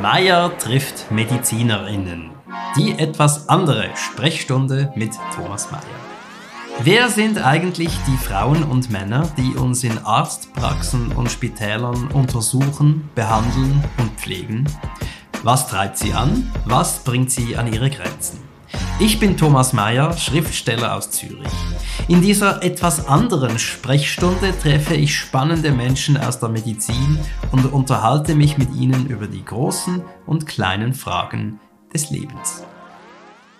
Meier trifft MedizinerInnen. Die etwas andere Sprechstunde mit Thomas Meier. Wer sind eigentlich die Frauen und Männer, die uns in Arztpraxen und Spitälern untersuchen, behandeln und pflegen? Was treibt sie an? Was bringt sie an ihre Grenzen? Ich bin Thomas Mayer, Schriftsteller aus Zürich. In dieser etwas anderen Sprechstunde treffe ich spannende Menschen aus der Medizin und unterhalte mich mit ihnen über die großen und kleinen Fragen des Lebens.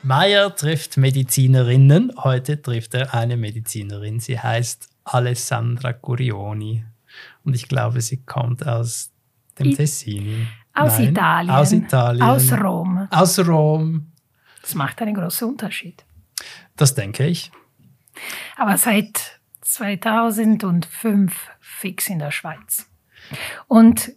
Mayer trifft Medizinerinnen. Heute trifft er eine Medizinerin. Sie heißt Alessandra Curioni. Und ich glaube, sie kommt aus dem Tessin. Aus Nein, Italien. Aus Italien. Aus Rom. Aus Rom. Das macht einen großen Unterschied. Das denke ich. Aber seit 2005 fix in der Schweiz. Und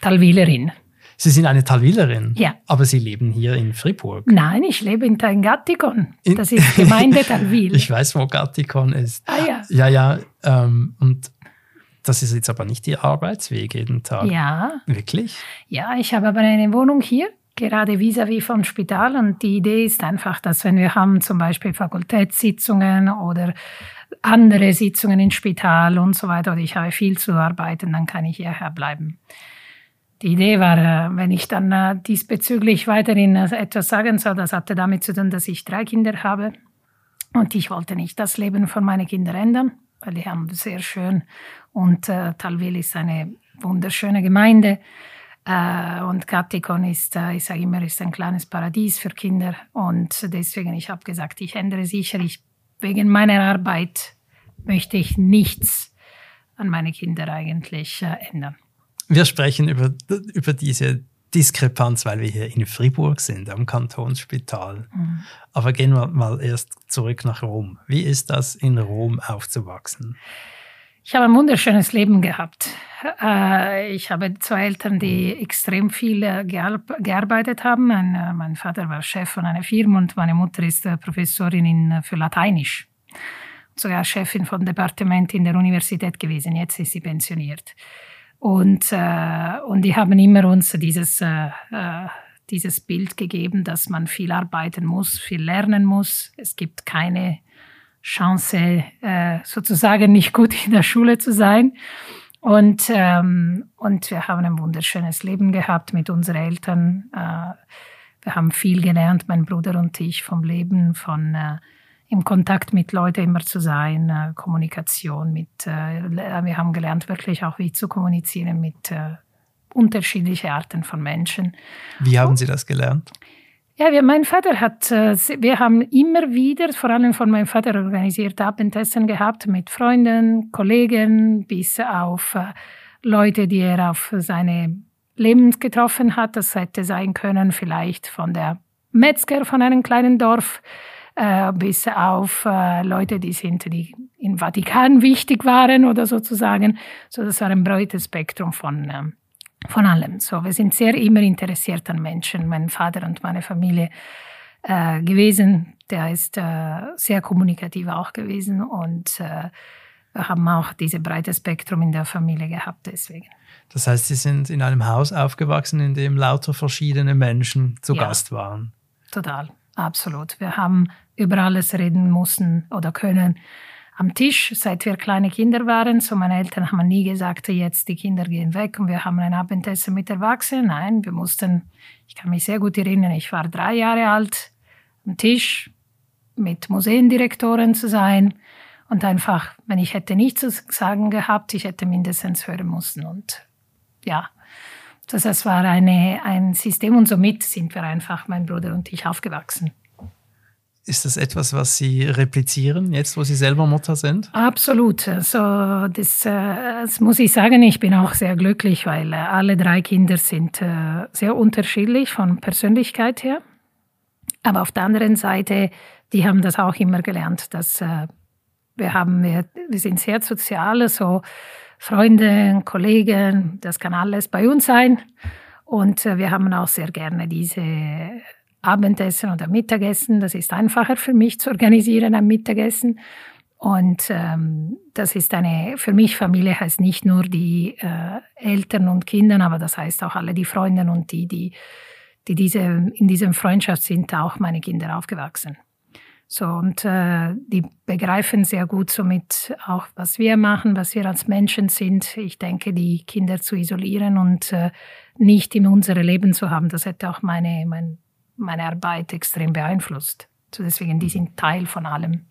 Talwilerin. Sie sind eine Talwilerin? Ja. Aber Sie leben hier in Fribourg? Nein, ich lebe in Gattikon. Das ist Gemeinde Talwil. ich weiß, wo Gattikon ist. Ah ja. Ja, ja. Ähm, und das ist jetzt aber nicht Ihr Arbeitsweg jeden Tag. Ja. Wirklich? Ja, ich habe aber eine Wohnung hier, gerade vis-à-vis -vis vom Spital. Und die Idee ist einfach, dass wenn wir haben zum Beispiel Fakultätssitzungen oder andere Sitzungen im Spital und so weiter, oder ich habe viel zu arbeiten, dann kann ich hierher bleiben. Die Idee war, äh, wenn ich dann äh, diesbezüglich weiterhin äh, etwas sagen soll, das hatte damit zu tun, dass ich drei Kinder habe. Und ich wollte nicht das Leben von meinen Kindern ändern, weil die haben sehr schön und äh, Talwil ist eine wunderschöne Gemeinde. Äh, und Gattikon ist, äh, ich sage immer, ist ein kleines Paradies für Kinder. Und deswegen, ich habe gesagt, ich ändere sicher. Ich, wegen meiner Arbeit möchte ich nichts an meine Kinder eigentlich äh, ändern. Wir sprechen über, über diese Diskrepanz, weil wir hier in Fribourg sind, am Kantonsspital. Mhm. Aber gehen wir mal erst zurück nach Rom. Wie ist das, in Rom aufzuwachsen? Ich habe ein wunderschönes Leben gehabt. Äh, ich habe zwei Eltern, die extrem viel äh, gearbeitet haben. Mein, äh, mein Vater war Chef von einer Firma und meine Mutter ist Professorin in, für Lateinisch. Sogar Chefin von Departement in der Universität gewesen. Jetzt ist sie pensioniert. Und, und die haben immer uns dieses, dieses Bild gegeben, dass man viel arbeiten muss, viel lernen muss. Es gibt keine Chance, äh, sozusagen nicht gut in der Schule zu sein. Und, ähm, und wir haben ein wunderschönes Leben gehabt mit unseren Eltern. Äh, wir haben viel gelernt, mein Bruder und ich, vom Leben, von äh, im Kontakt mit Leuten immer zu sein, äh, Kommunikation mit, äh, wir haben gelernt wirklich auch wie zu kommunizieren mit äh, unterschiedlichen Arten von Menschen. Wie haben Sie das gelernt? Ja, wir, mein Vater hat, äh, wir haben immer wieder, vor allem von meinem Vater organisiert, Abendessen gehabt mit Freunden, Kollegen, bis auf äh, Leute, die er auf seine Lebens getroffen hat. Das hätte sein können vielleicht von der Metzger von einem kleinen Dorf äh, bis auf Leute, die sind, die im Vatikan wichtig waren oder sozusagen. So, das war ein breites Spektrum von ähm, von allem. So, wir sind sehr immer interessiert an Menschen, mein Vater und meine Familie äh, gewesen. Der ist äh, sehr kommunikativ auch gewesen und äh, wir haben auch dieses breite Spektrum in der Familie gehabt deswegen. Das heißt, Sie sind in einem Haus aufgewachsen, in dem lauter verschiedene Menschen zu ja, Gast waren. Total, absolut. Wir haben über alles reden müssen oder können am Tisch, seit wir kleine Kinder waren. So meine Eltern haben nie gesagt, jetzt die Kinder gehen weg und wir haben ein Abendessen mit Erwachsenen. Nein, wir mussten, ich kann mich sehr gut erinnern, ich war drei Jahre alt, am Tisch mit Museendirektoren zu sein und einfach, wenn ich hätte nichts zu sagen gehabt, ich hätte mindestens hören müssen und ja, das, war eine, ein System und somit sind wir einfach, mein Bruder und ich, aufgewachsen. Ist das etwas, was Sie replizieren, jetzt wo Sie selber Mutter sind? Absolut. Also das, äh, das muss ich sagen, ich bin auch sehr glücklich, weil äh, alle drei Kinder sind äh, sehr unterschiedlich von Persönlichkeit her. Aber auf der anderen Seite, die haben das auch immer gelernt, dass wir haben, wir, wir sind sehr sozial, so Freunde, Kollegen, das kann alles bei uns sein. Und wir haben auch sehr gerne diese Abendessen oder Mittagessen. Das ist einfacher für mich zu organisieren, ein Mittagessen. Und ähm, das ist eine, für mich Familie heißt nicht nur die äh, Eltern und Kinder, aber das heißt auch alle die Freunde und die, die, die diese, in diesem Freundschaft sind, auch meine Kinder aufgewachsen. So, und äh, die begreifen sehr gut somit auch, was wir machen, was wir als Menschen sind. Ich denke, die Kinder zu isolieren und äh, nicht in unserem Leben zu haben, das hätte auch meine, mein, meine Arbeit extrem beeinflusst. So deswegen, die sind Teil von allem.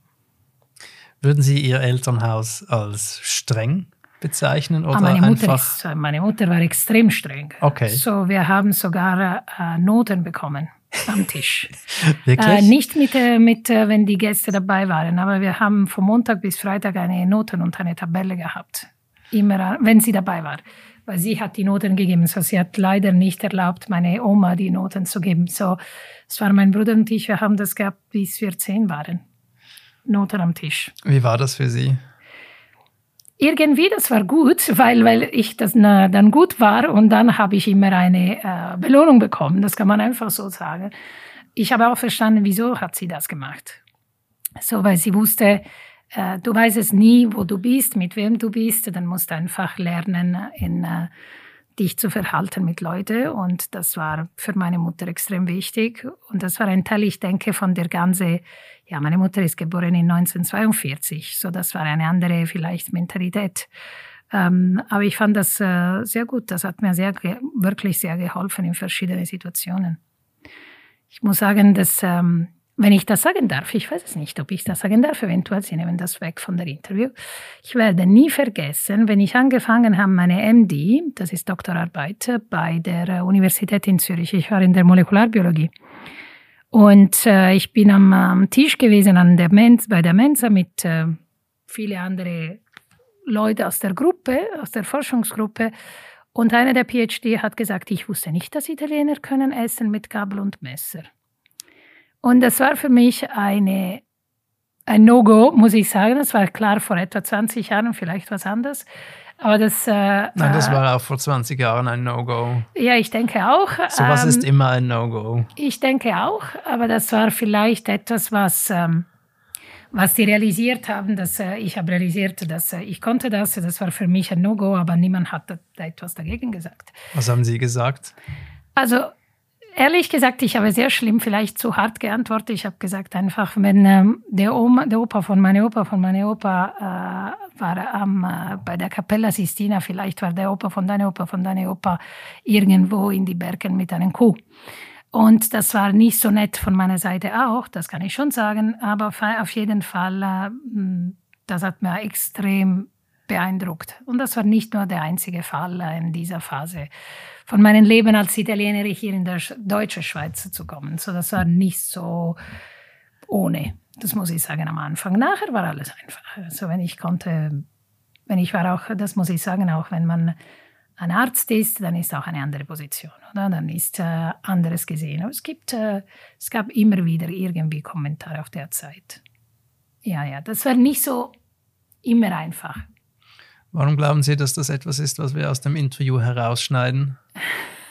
Würden Sie Ihr Elternhaus als streng bezeichnen oder ah, meine Mutter einfach? Ist, meine Mutter war extrem streng. Okay. So, wir haben sogar äh, Noten bekommen am Tisch. Wirklich? Äh, nicht mit, äh, mit äh, wenn die Gäste dabei waren, aber wir haben von Montag bis Freitag eine Noten und eine Tabelle gehabt. Immer, äh, wenn sie dabei war. Weil sie hat die Noten gegeben. So, sie hat leider nicht erlaubt, meine Oma die Noten zu geben. So, es war mein Bruder und ich, wir haben das gehabt, bis wir zehn waren. Noten am Tisch. Wie war das für Sie? Irgendwie, das war gut, weil, weil ich das na, dann gut war und dann habe ich immer eine äh, Belohnung bekommen. Das kann man einfach so sagen. Ich habe auch verstanden, wieso hat sie das gemacht. So, weil sie wusste, äh, du weißt es nie, wo du bist, mit wem du bist, dann musst du einfach lernen, in, äh, dich zu verhalten mit Leuten. Und das war für meine Mutter extrem wichtig. Und das war ein Teil, ich denke, von der ganzen ja, meine Mutter ist geboren in 1942, so das war eine andere vielleicht Mentalität. Ähm, aber ich fand das äh, sehr gut. Das hat mir sehr, wirklich sehr geholfen in verschiedenen Situationen. Ich muss sagen, dass, ähm, wenn ich das sagen darf, ich weiß es nicht, ob ich das sagen darf, eventuell, Sie nehmen das weg von der Interview. Ich werde nie vergessen, wenn ich angefangen habe, meine MD, das ist Doktorarbeit, bei der Universität in Zürich, ich war in der Molekularbiologie. Und äh, ich bin am, am, Tisch gewesen an der Mensa, bei der Mensa mit äh, viele andere Leute aus der Gruppe, aus der Forschungsgruppe. Und einer der PhD hat gesagt, ich wusste nicht, dass Italiener können essen mit Gabel und Messer. Und das war für mich eine, ein No-Go, muss ich sagen. Das war klar vor etwa 20 Jahren, vielleicht was anderes. Aber das. Äh, Nein, das äh, war auch vor 20 Jahren ein No-Go. Ja, ich denke auch. Sowas ähm, ist immer ein No-Go. Ich denke auch, aber das war vielleicht etwas, was. Ähm, was sie realisiert haben, dass äh, ich habe realisiert, dass äh, ich konnte das, das war für mich ein No-Go, aber niemand hat da etwas dagegen gesagt. Was haben Sie gesagt? Also Ehrlich gesagt, ich habe sehr schlimm, vielleicht zu hart geantwortet. Ich habe gesagt einfach, wenn ähm, der, Oma, der Opa von meiner Opa von meiner Opa äh, war ähm, äh, bei der Capella Sistina, vielleicht war der Opa von deiner Opa von deiner Opa irgendwo in die Bergen mit einem Kuh. Und das war nicht so nett von meiner Seite auch, das kann ich schon sagen, aber auf jeden Fall, äh, das hat mir extrem beeindruckt. Und das war nicht nur der einzige Fall in dieser Phase von meinem Leben als Italienerin hier in der deutschen Schweiz zu kommen. So, das war nicht so ohne. Das muss ich sagen am Anfang. Nachher war alles einfach. Also wenn ich konnte, wenn ich war auch, das muss ich sagen, auch wenn man ein Arzt ist, dann ist auch eine andere Position, oder? Dann ist äh, anderes gesehen. Aber es gibt, äh, es gab immer wieder irgendwie Kommentare auf der Zeit. Ja, ja, das war nicht so immer einfach. Warum glauben Sie, dass das etwas ist, was wir aus dem Interview herausschneiden?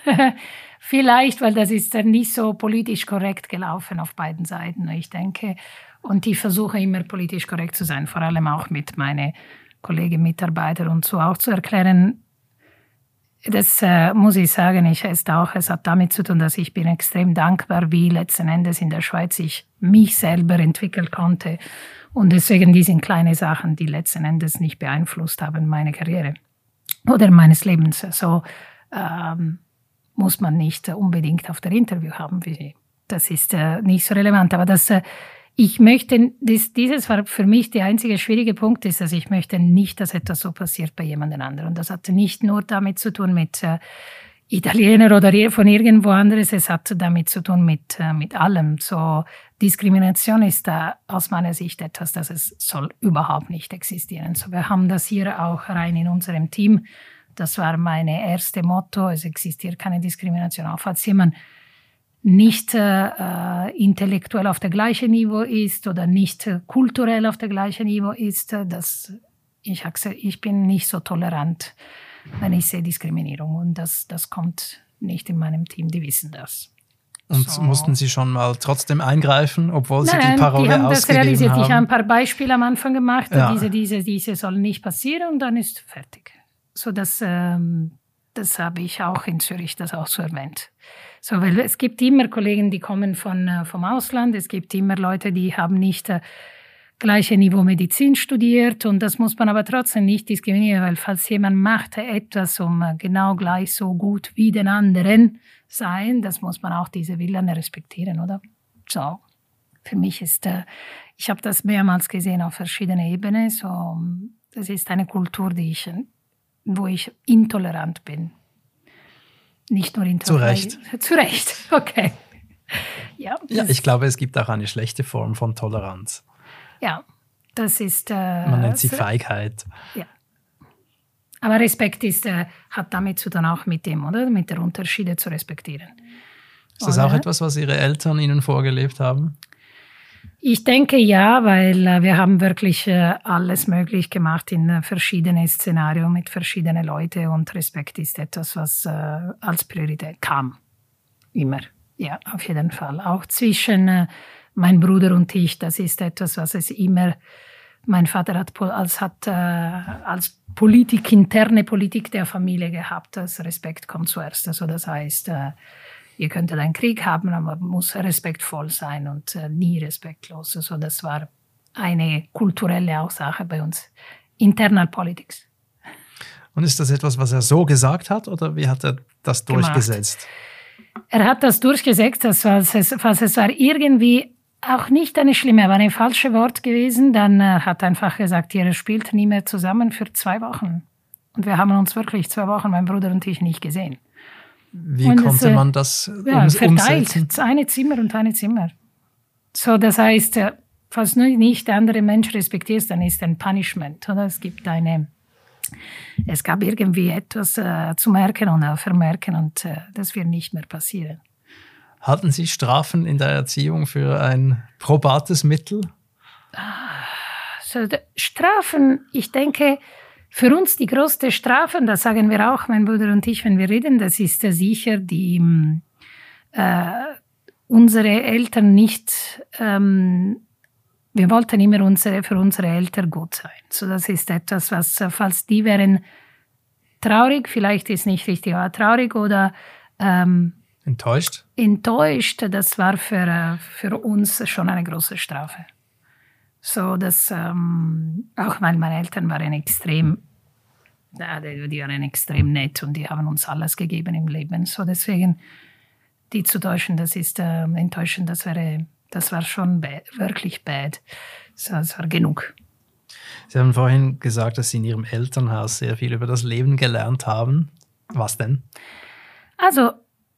Vielleicht, weil das ist dann nicht so politisch korrekt gelaufen auf beiden Seiten, ich denke. Und ich versuche immer politisch korrekt zu sein, vor allem auch mit meinen Kollegen, Mitarbeitern und so auch zu erklären, das äh, muss ich sagen, ich ist auch, es hat damit zu tun, dass ich bin extrem dankbar, wie letzten Endes in der Schweiz ich mich selber entwickeln konnte und deswegen die sind kleine Sachen, die letzten Endes nicht beeinflusst haben meine Karriere oder meines Lebens. So ähm, muss man nicht unbedingt auf der Interview haben. Das ist äh, nicht so relevant. Aber das, äh, ich möchte, das, dieses war für mich der einzige schwierige Punkt, ist, dass ich möchte nicht, dass etwas so passiert bei jemand anderem. Und das hatte nicht nur damit zu tun mit äh, Italiener oder von irgendwo anderes. Es hat damit zu tun mit, äh, mit allem. So Diskrimination ist da aus meiner Sicht etwas, das es soll überhaupt nicht existieren. So wir haben das hier auch rein in unserem Team. Das war meine erste Motto. Es existiert keine Diskrimination. Auch falls jemand nicht äh, intellektuell auf der gleichen Niveau ist oder nicht äh, kulturell auf der gleichen Niveau ist, äh, das, ich, ich bin nicht so tolerant wenn ich sehe Diskriminierung. Und das, das kommt nicht in meinem Team, die wissen das. Und so. mussten Sie schon mal trotzdem eingreifen, obwohl Nein, Sie die Parole die haben das realisiert. haben? Ich habe ein paar Beispiele am Anfang gemacht. Ja. Diese, diese, diese sollen nicht passieren und dann ist fertig. So dass ähm, das habe ich auch in Zürich das auch so erwähnt. So, weil es gibt immer Kollegen, die kommen von äh, vom Ausland. Es gibt immer Leute, die haben nicht äh, gleiche Niveau Medizin studiert und das muss man aber trotzdem nicht diskriminieren, weil falls jemand macht etwas um äh, genau gleich so gut wie den anderen sein, das muss man auch diese Willen respektieren, oder? So, für mich ist, äh, ich habe das mehrmals gesehen auf verschiedenen Ebenen, so, das ist eine Kultur, die ich, wo ich intolerant bin. Nicht nur intolerant. Zu Recht. Zu Recht, okay. Ja, ja, ich glaube, es gibt auch eine schlechte Form von Toleranz. Ja, das ist. Äh, Man nennt sie Feigheit. Ja. Aber Respekt ist, äh, hat damit zu tun, auch mit dem, oder? Mit der Unterschiede zu respektieren. Ist das oder? auch etwas, was Ihre Eltern Ihnen vorgelebt haben? Ich denke ja, weil äh, wir haben wirklich äh, alles möglich gemacht in äh, verschiedenen Szenarien mit verschiedenen Leuten und Respekt ist etwas, was äh, als Priorität kam. Immer. Ja, auf jeden Fall. Auch zwischen mein Bruder und ich, das ist etwas, was es immer, mein Vater hat als, hat, als Politik, interne Politik der Familie gehabt, das Respekt kommt zuerst. Also das heißt, ihr könntet einen Krieg haben, aber man muss respektvoll sein und äh, nie respektlos. Also das war eine kulturelle Aussage bei uns. Internal Politics. Und ist das etwas, was er so gesagt hat oder wie hat er das durchgesetzt? Gemacht. Er hat das durchgesetzt, das, falls, es, falls es war irgendwie auch nicht eine schlimme, aber ein falsches Wort gewesen. Dann äh, hat einfach gesagt, ihr spielt nie mehr zusammen für zwei Wochen. Und wir haben uns wirklich zwei Wochen, mein Bruder und ich, nicht gesehen. Wie und konnte es, äh, man das ja, ums verteilt, umsetzen? Eine Zimmer und eine Zimmer. So, das heißt, äh, falls du nicht der andere Mensch respektierst, dann ist ein Punishment. Oder es gibt eine, es gab irgendwie etwas äh, zu merken und äh, vermerken und äh, das wird nicht mehr passieren. Halten Sie Strafen in der Erziehung für ein probates Mittel? Also, Strafen, ich denke, für uns die größte Strafe, das sagen wir auch, mein Bruder und ich, wenn wir reden, das ist sicher die, äh, unsere Eltern nicht, ähm, wir wollten immer unsere, für unsere Eltern gut sein. So, das ist etwas, was, falls die wären traurig, vielleicht ist nicht richtig, aber traurig oder ähm, Enttäuscht? Enttäuscht, das war für, äh, für uns schon eine große Strafe. So, dass ähm, auch weil meine Eltern waren extrem, ja, die waren extrem nett und die haben uns alles gegeben im Leben. So, deswegen, die zu täuschen, das ist äh, enttäuschend, das wäre, das war schon bad, wirklich bad. So, das war genug. Sie haben vorhin gesagt, dass Sie in Ihrem Elternhaus sehr viel über das Leben gelernt haben. Was denn? Also,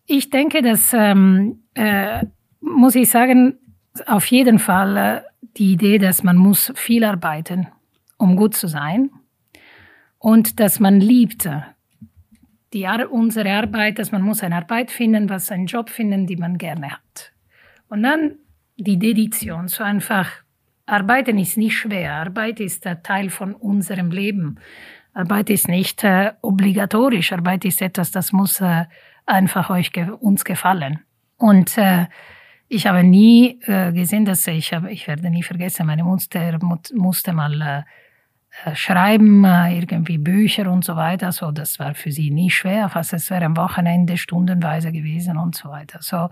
ich denke, dass, ähm, äh, muss ich sagen, auf jeden Fall äh, die Idee, dass man muss viel arbeiten, um gut zu sein und dass man liebt die Ar unsere Arbeit, dass man muss eine Arbeit finden, was einen Job finden, die man gerne hat. Und dann die Dedition, so einfach Arbeiten ist nicht schwer. Arbeit ist ein Teil von unserem Leben. Arbeit ist nicht äh, obligatorisch. Arbeit ist etwas, das muss äh, einfach euch uns gefallen. Und äh, ich habe nie äh, gesehen, dass ich habe, ich werde nie vergessen, meine Mutter musste mal äh, schreiben, äh, irgendwie Bücher und so weiter. So, das war für sie nie schwer, fast es wäre am Wochenende stundenweise gewesen und so weiter. So,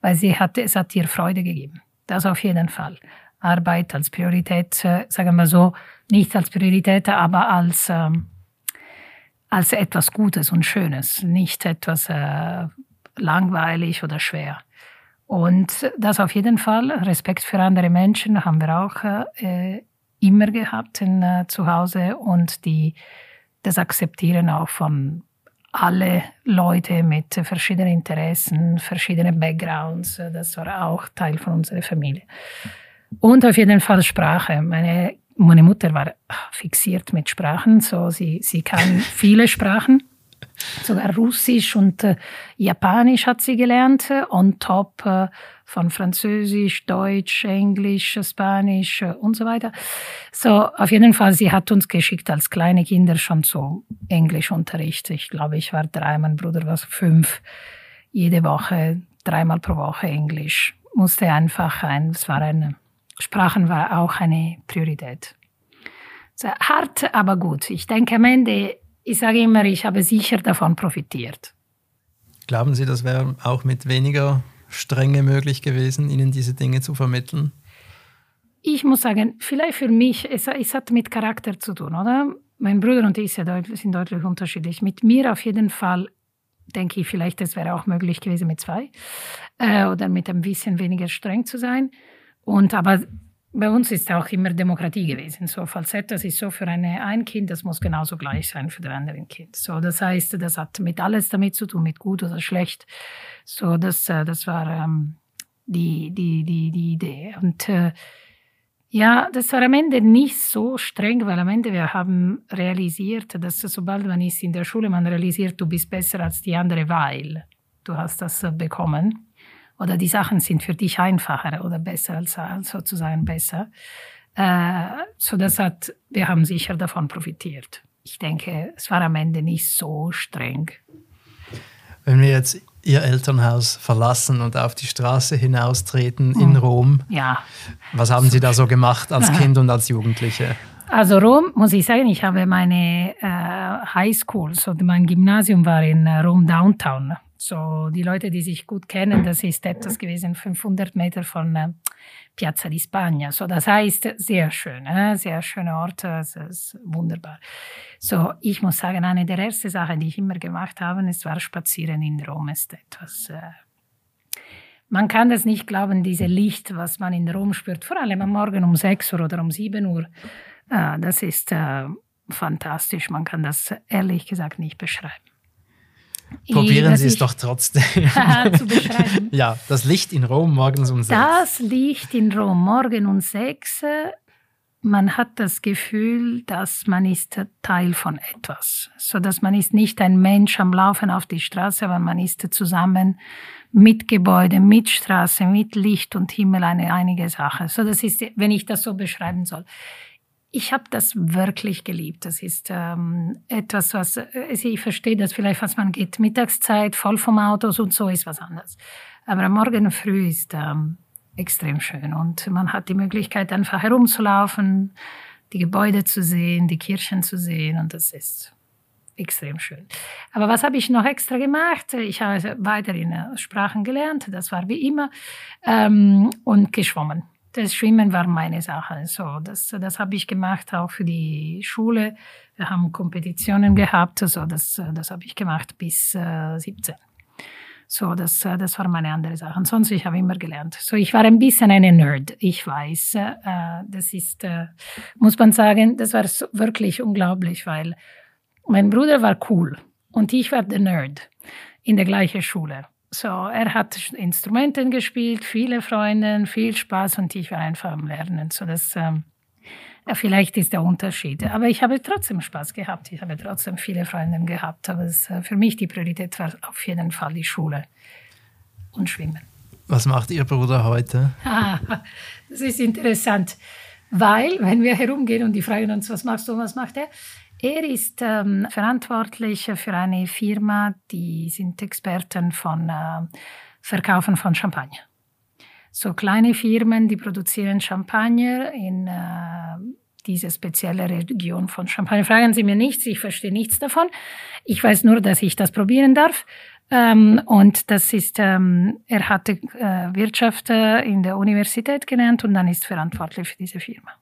weil sie hatte, es hat ihr Freude gegeben. Das auf jeden Fall. Arbeit als Priorität, äh, sagen wir so, nicht als Priorität, aber als ähm, als etwas Gutes und Schönes, nicht etwas äh, langweilig oder schwer. Und das auf jeden Fall, Respekt für andere Menschen haben wir auch äh, immer gehabt in, äh, zu Hause und die, das Akzeptieren auch von alle Leute mit verschiedenen Interessen, verschiedenen Backgrounds, das war auch Teil von unserer Familie. Und auf jeden Fall Sprache. Meine meine Mutter war fixiert mit Sprachen, so sie, sie kann viele Sprachen. Sogar Russisch und äh, Japanisch hat sie gelernt, äh, on top äh, von Französisch, Deutsch, Englisch, Spanisch äh, und so weiter. So, auf jeden Fall, sie hat uns geschickt als kleine Kinder schon so Englischunterricht. Ich glaube, ich war drei, mein Bruder war fünf. Jede Woche dreimal pro Woche Englisch. Musste einfach ein, es war eine, Sprachen war auch eine Priorität. So, hart, aber gut. Ich denke am Ende, ich sage immer, ich habe sicher davon profitiert. Glauben Sie, das wäre auch mit weniger Strenge möglich gewesen, Ihnen diese Dinge zu vermitteln? Ich muss sagen, vielleicht für mich, es, es hat mit Charakter zu tun, oder? Mein Bruder und ich sind deutlich unterschiedlich. Mit mir auf jeden Fall denke ich, vielleicht es wäre auch möglich gewesen mit zwei äh, oder mit ein bisschen weniger streng zu sein. Und aber bei uns ist auch immer Demokratie gewesen. So Falsetto, das ist so für eine, ein Kind, das muss genauso gleich sein für das andere Kind. So, das heißt, das hat mit alles damit zu tun, mit gut oder schlecht. So, das, äh, das war ähm, die, die, die, die Idee. Und äh, ja, das war am Ende nicht so streng, weil am Ende wir haben realisiert, dass sobald man ist in der Schule, man realisiert, du bist besser als die andere, weil du hast das bekommen oder die Sachen sind für dich einfacher oder besser als, sozusagen besser. Äh, so das hat, wir haben sicher davon profitiert. Ich denke, es war am Ende nicht so streng. Wenn wir jetzt Ihr Elternhaus verlassen und auf die Straße hinaustreten in hm. Rom, ja. was haben Sie da so gemacht als Kind und als Jugendliche? Also Rom, muss ich sagen, ich habe meine äh, High School, so mein Gymnasium war in äh, Rom Downtown. So, die Leute, die sich gut kennen, das ist etwas gewesen, 500 Meter von äh, Piazza di Spagna. So, das heißt, sehr schön, äh, sehr schöner Ort, es ist wunderbar. So, ich muss sagen, eine der ersten Sachen, die ich immer gemacht habe, es war Spazieren in Rom, ist etwas, äh, man kann das nicht glauben, diese Licht, was man in Rom spürt, vor allem am Morgen um 6 Uhr oder um 7 Uhr, äh, das ist äh, fantastisch. Man kann das ehrlich gesagt nicht beschreiben. Probieren Sie es doch trotzdem. zu beschreiben. Ja, das Licht in Rom morgens um sechs. Das Licht in Rom morgen um sechs. Man hat das Gefühl, dass man ist Teil von etwas, so dass man ist nicht ein Mensch am Laufen auf die Straße, aber man ist zusammen mit Gebäude, mit Straße, mit Licht und Himmel eine einige Sache. So das ist, wenn ich das so beschreiben soll ich habe das wirklich geliebt. Das ist ähm, etwas, was also ich verstehe das vielleicht, was man geht Mittagszeit voll vom Autos und so ist was anderes. Aber am Morgen früh ist ähm, extrem schön und man hat die Möglichkeit einfach herumzulaufen, die Gebäude zu sehen, die Kirchen zu sehen und das ist extrem schön. Aber was habe ich noch extra gemacht? Ich habe weiterhin Sprachen gelernt, das war wie immer, ähm, und geschwommen das Schwimmen war meine Sache. So, das, das habe ich gemacht auch für die Schule. Wir haben Kompetitionen gehabt, so das, das habe ich gemacht bis äh, 17. So, das, das war meine andere Sache. Sonst ich habe immer gelernt. So, ich war ein bisschen eine Nerd. Ich weiß, äh, das ist, äh, muss man sagen, das war so, wirklich unglaublich, weil mein Bruder war cool und ich war der Nerd in der gleichen Schule. So, er hat Instrumenten gespielt, viele Freunde, viel Spaß und ich war einfach am Lernen. So, das, ähm, vielleicht ist der Unterschied. Aber ich habe trotzdem Spaß gehabt. Ich habe trotzdem viele Freunde gehabt. Aber es, äh, für mich die Priorität war auf jeden Fall die Schule und Schwimmen. Was macht Ihr Bruder heute? das ist interessant, weil wenn wir herumgehen und die fragen uns, was machst du, was macht er? Er ist ähm, verantwortlich für eine Firma, die sind Experten von äh, Verkaufen von Champagner. So kleine Firmen, die produzieren Champagner in äh, diese spezielle Region von Champagner. Fragen Sie mir nichts, ich verstehe nichts davon. Ich weiß nur, dass ich das probieren darf. Ähm, und das ist, ähm, er hatte äh, Wirtschaft äh, in der Universität gelernt und dann ist verantwortlich für diese Firma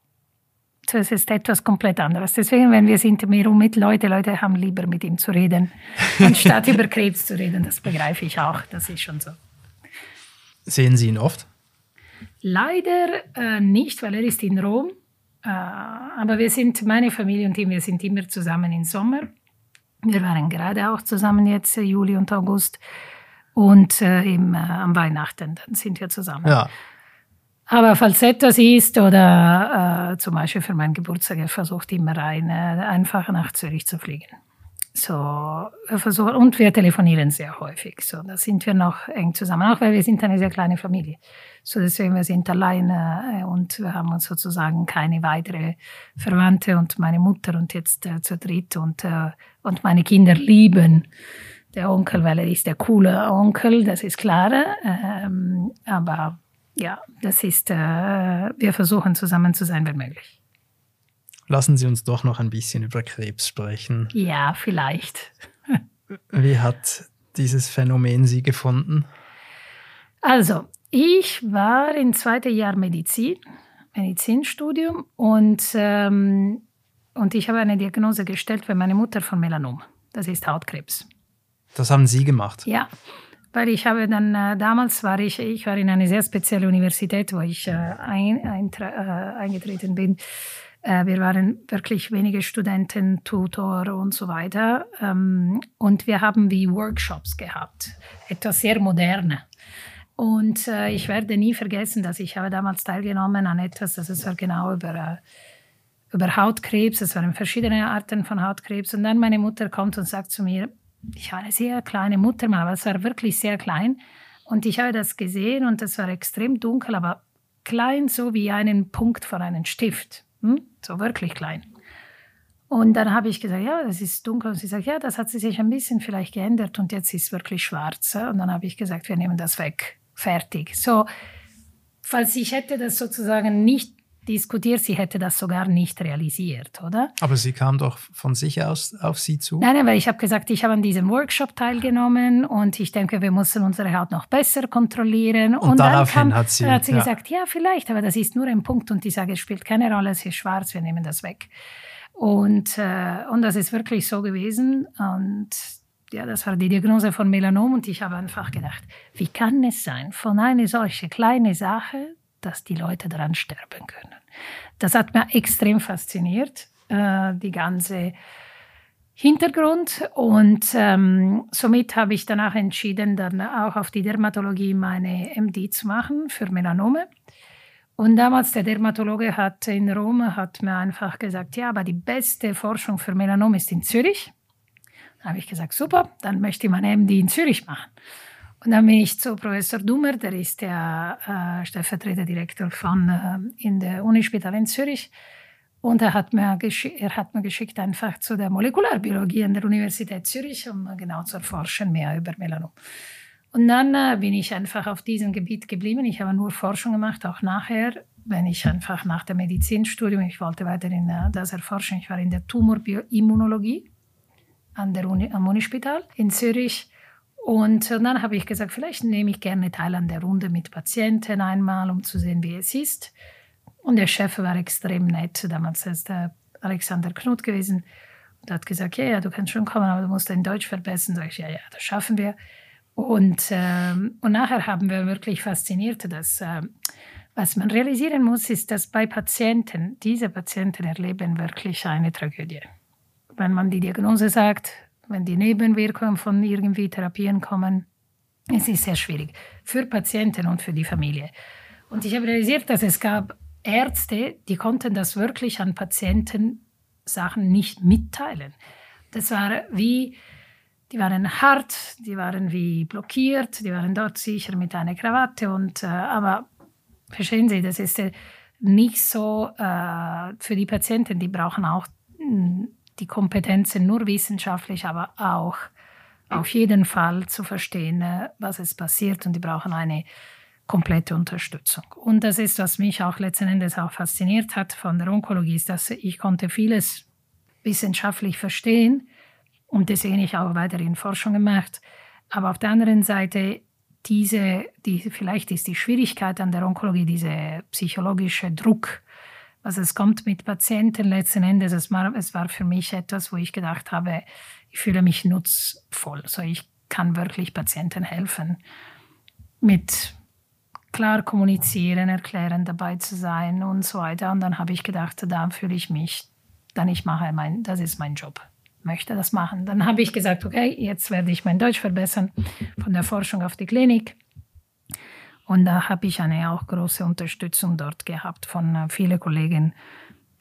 es ist etwas komplett anderes. Deswegen, wenn wir sind mehr mit Leute, Leute haben lieber mit ihm zu reden, anstatt über Krebs zu reden. Das begreife ich auch. Das ist schon so. Sehen Sie ihn oft? Leider äh, nicht, weil er ist in Rom. Äh, aber wir sind, meine Familie und ich, wir sind immer zusammen im Sommer. Wir waren gerade auch zusammen jetzt, äh, Juli und August. Und äh, im, äh, am Weihnachten, dann sind wir zusammen. Ja. Aber falls etwas ist oder äh, zum Beispiel für meinen Geburtstag, er versucht immer rein, äh, einfach nach Zürich zu fliegen. So, versuchen, und wir telefonieren sehr häufig. So, da sind wir noch eng zusammen, auch weil wir sind eine sehr kleine Familie. So, deswegen, wir sind alleine äh, und wir haben uns sozusagen keine weitere Verwandte und meine Mutter und jetzt äh, zu dritt und, äh, und meine Kinder lieben der Onkel, weil er ist der coole Onkel, das ist klar. Ähm, aber ja, das ist, äh, wir versuchen zusammen zu sein, wenn möglich. Lassen Sie uns doch noch ein bisschen über Krebs sprechen. Ja, vielleicht. Wie hat dieses Phänomen Sie gefunden? Also, ich war im zweiten Jahr Medizin, Medizinstudium und, ähm, und ich habe eine Diagnose gestellt für meine Mutter von Melanom. Das ist Hautkrebs. Das haben Sie gemacht? Ja, weil ich habe dann, äh, damals war ich, ich war in eine sehr spezielle Universität, wo ich äh, ein, ein, äh, eingetreten bin. Äh, wir waren wirklich wenige Studenten, Tutor und so weiter. Ähm, und wir haben wie Workshops gehabt, etwas sehr Moderne. Und äh, ich werde nie vergessen, dass ich habe damals teilgenommen an etwas, das war genau über, äh, über Hautkrebs. Es waren verschiedene Arten von Hautkrebs. Und dann meine Mutter kommt und sagt zu mir, ich habe eine sehr kleine Mutter, aber es war wirklich sehr klein. Und ich habe das gesehen und es war extrem dunkel, aber klein, so wie einen Punkt von einem Stift. Hm? So wirklich klein. Und dann habe ich gesagt, ja, das ist dunkel. Und sie sagt, ja, das hat sich ein bisschen vielleicht geändert und jetzt ist es wirklich schwarz. Und dann habe ich gesagt, wir nehmen das weg. Fertig. So, falls ich hätte das sozusagen nicht diskutiert, sie hätte das sogar nicht realisiert, oder? Aber sie kam doch von sich aus auf Sie zu? Nein, nein, weil ich habe gesagt, ich habe an diesem Workshop teilgenommen und ich denke, wir müssen unsere Haut noch besser kontrollieren. Und, und daraufhin kam, hat sie, hat sie ja. gesagt, ja, vielleicht, aber das ist nur ein Punkt und ich sage, es spielt keine Rolle, es ist schwarz, wir nehmen das weg. Und, äh, und das ist wirklich so gewesen und ja, das war die Diagnose von Melanom und ich habe einfach gedacht, wie kann es sein, von einer solchen kleinen Sache dass die Leute daran sterben können. Das hat mir extrem fasziniert, äh, die ganze Hintergrund. Und ähm, somit habe ich danach entschieden, dann auch auf die Dermatologie meine MD zu machen für Melanome. Und damals der Dermatologe hat in Rom hat mir einfach gesagt, ja, aber die beste Forschung für Melanom ist in Zürich. Da habe ich gesagt, super, dann möchte ich meine MD in Zürich machen. Und dann bin ich zu Professor Dummer, der ist der äh, Stellvertreterdirektor von äh, in der Unispital in Zürich. Und er hat, mir er hat mir geschickt einfach zu der Molekularbiologie an der Universität Zürich, um genau zu erforschen mehr über Melanom. Und dann äh, bin ich einfach auf diesem Gebiet geblieben. Ich habe nur Forschung gemacht, auch nachher, wenn ich einfach nach dem Medizinstudium, ich wollte weiterhin äh, das erforschen. Ich war in der Tumorbioimmunologie an der Uni, am Unispital in Zürich und dann habe ich gesagt, vielleicht nehme ich gerne teil an der Runde mit Patienten einmal, um zu sehen, wie es ist. Und der Chef war extrem nett. Damals ist der Alexander Knut gewesen. Und hat gesagt, ja, ja, du kannst schon kommen, aber du musst dein Deutsch verbessern. Sag ich, ja, ja, das schaffen wir. Und, ähm, und nachher haben wir wirklich fasziniert, dass äh, was man realisieren muss, ist, dass bei Patienten, diese Patienten erleben wirklich eine Tragödie. Wenn man die Diagnose sagt, wenn die Nebenwirkungen von irgendwie Therapien kommen. Es ist sehr schwierig für Patienten und für die Familie. Und ich habe realisiert, dass es gab Ärzte, die konnten das wirklich an Patienten Sachen nicht mitteilen. Das war wie, die waren hart, die waren wie blockiert, die waren dort sicher mit einer Krawatte und äh, aber verstehen Sie, das ist äh, nicht so äh, für die Patienten, die brauchen auch hm, die Kompetenzen nur wissenschaftlich, aber auch auf jeden Fall zu verstehen, äh, was es passiert und die brauchen eine komplette Unterstützung. Und das ist, was mich auch letzten Endes auch fasziniert hat von der Onkologie, ist, dass ich konnte vieles wissenschaftlich verstehen und deswegen ich auch weiterhin Forschung gemacht. Aber auf der anderen Seite diese, die, vielleicht ist die Schwierigkeit an der Onkologie, dieser psychologische Druck, also es kommt mit Patienten letzten Endes. Es war, es war für mich etwas, wo ich gedacht habe, ich fühle mich nutzvoll. So ich kann wirklich Patienten helfen mit klar kommunizieren, erklären, dabei zu sein und so weiter. Und dann habe ich gedacht, da fühle ich mich, dann ich mache mein, das ist mein Job, möchte das machen. Dann habe ich gesagt, okay, jetzt werde ich mein Deutsch verbessern von der Forschung auf die Klinik. Und da habe ich eine auch große Unterstützung dort gehabt von äh, vielen Kollegen,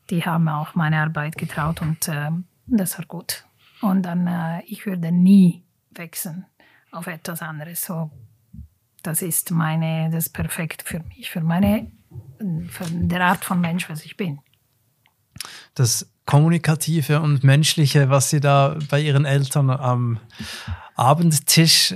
die haben auch meine Arbeit getraut und äh, das war gut. Und dann, äh, ich würde nie wechseln auf etwas anderes. So, das ist meine, das ist perfekt für mich, für meine, für der Art von Mensch, was ich bin. Das Kommunikative und Menschliche, was Sie da bei Ihren Eltern am Abendtisch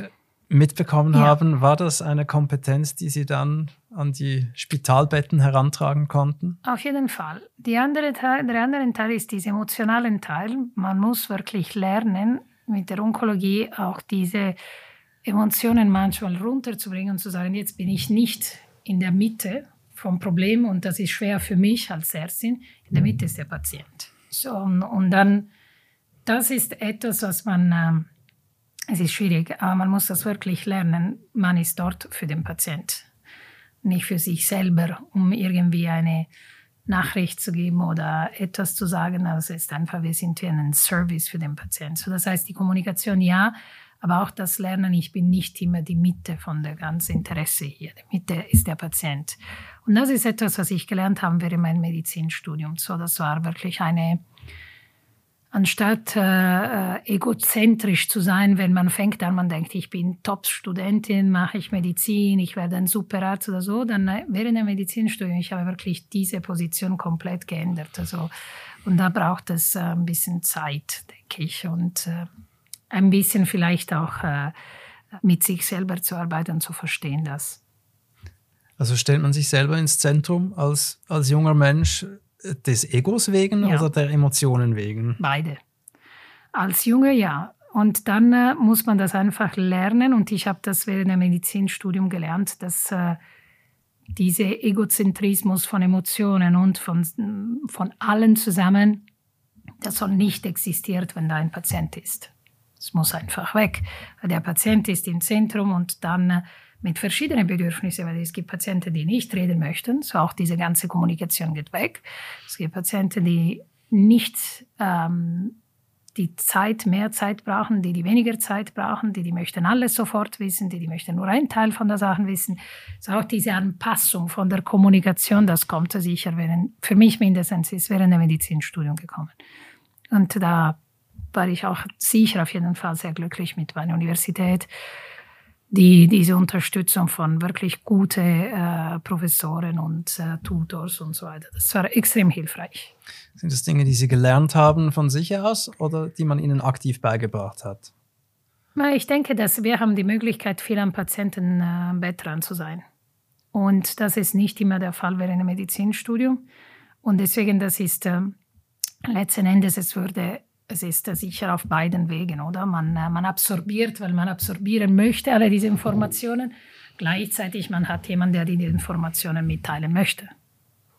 mitbekommen ja. haben, war das eine Kompetenz, die Sie dann an die Spitalbetten herantragen konnten? Auf jeden Fall. Andere Teil, der andere Teil ist dieser emotionale Teil. Man muss wirklich lernen, mit der Onkologie auch diese Emotionen manchmal runterzubringen und zu sagen, jetzt bin ich nicht in der Mitte vom Problem und das ist schwer für mich als Ärztin. In der Mitte ist der Patient. So, und, und dann, das ist etwas, was man, äh, es ist schwierig, aber man muss das wirklich lernen. Man ist dort für den Patient, nicht für sich selber, um irgendwie eine Nachricht zu geben oder etwas zu sagen. Also es ist einfach, wir sind wie ein Service für den Patienten. So, das heißt, die Kommunikation ja, aber auch das Lernen, ich bin nicht immer die Mitte von der ganzen Interesse hier. Die Mitte ist der Patient. Und das ist etwas, was ich gelernt habe während meinem Medizinstudium. So, das war wirklich eine, anstatt äh, äh, egozentrisch zu sein, wenn man fängt an, man denkt, ich bin Top-Studentin, mache ich Medizin, ich werde ein Superarzt oder so, dann äh, während der Medizinstudium, ich habe wirklich diese Position komplett geändert. Also, und da braucht es äh, ein bisschen Zeit, denke ich. Und äh, ein bisschen vielleicht auch äh, mit sich selber zu arbeiten und zu verstehen das. Also stellt man sich selber ins Zentrum als, als junger Mensch des Egos wegen ja. oder der Emotionen wegen? Beide. Als Junge ja. Und dann äh, muss man das einfach lernen. Und ich habe das während dem Medizinstudium gelernt, dass äh, dieser Egozentrismus von Emotionen und von, von allen zusammen, das soll nicht existieren, wenn da ein Patient ist. Es muss einfach weg. Der Patient ist im Zentrum und dann äh, mit verschiedenen Bedürfnissen, weil es gibt Patienten, die nicht reden möchten, so auch diese ganze Kommunikation geht weg. Es gibt Patienten, die nicht ähm, die Zeit, mehr Zeit brauchen, die die weniger Zeit brauchen, die die möchten alles sofort wissen, die die möchten nur einen Teil von der Sachen wissen. So auch diese Anpassung von der Kommunikation, das kommt sicher während, für mich mindestens ist während der Medizinstudium gekommen. Und da war ich auch sicher auf jeden Fall sehr glücklich mit meiner Universität, die diese Unterstützung von wirklich guten äh, Professoren und äh, Tutors und so weiter. Das war extrem hilfreich. Sind das Dinge, die Sie gelernt haben von sich aus oder die man Ihnen aktiv beigebracht hat? Ich denke, dass wir haben die Möglichkeit, viel am Patientenbett äh, dran zu sein. Und das ist nicht immer der Fall während dem Medizinstudium. Und deswegen, das ist äh, letzten Endes, es würde es ist sicher auf beiden Wegen, oder? Man, äh, man absorbiert, weil man absorbieren möchte, alle diese Informationen. Gleichzeitig man hat jemanden, der die Informationen mitteilen möchte.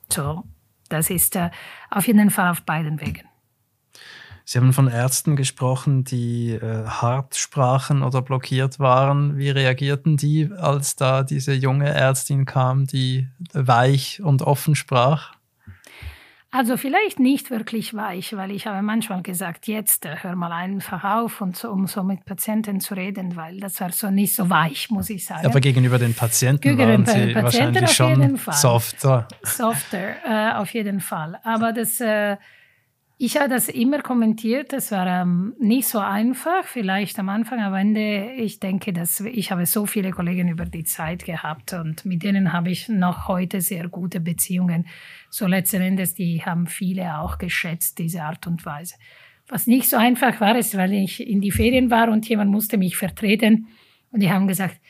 So, das ist äh, auf jeden Fall auf beiden Wegen. Sie haben von Ärzten gesprochen, die äh, hart sprachen oder blockiert waren. Wie reagierten die, als da diese junge Ärztin kam, die weich und offen sprach? Also vielleicht nicht wirklich weich, weil ich habe manchmal gesagt, jetzt äh, hör mal einfach auf, und so, um so mit Patienten zu reden, weil das war so nicht so weich, muss ich sagen. Aber gegenüber den Patienten gegenüber waren Sie Patienten wahrscheinlich schon softer. Softer, äh, auf jeden Fall. Aber das äh, ich habe das immer kommentiert. Das war ähm, nicht so einfach, vielleicht am Anfang, aber Ende. Ich denke, dass ich habe so viele Kollegen über die Zeit gehabt und mit denen habe ich noch heute sehr gute Beziehungen. So letzten Endes, die haben viele auch geschätzt diese Art und Weise. Was nicht so einfach war, ist, weil ich in die Ferien war und jemand musste mich vertreten und die haben gesagt,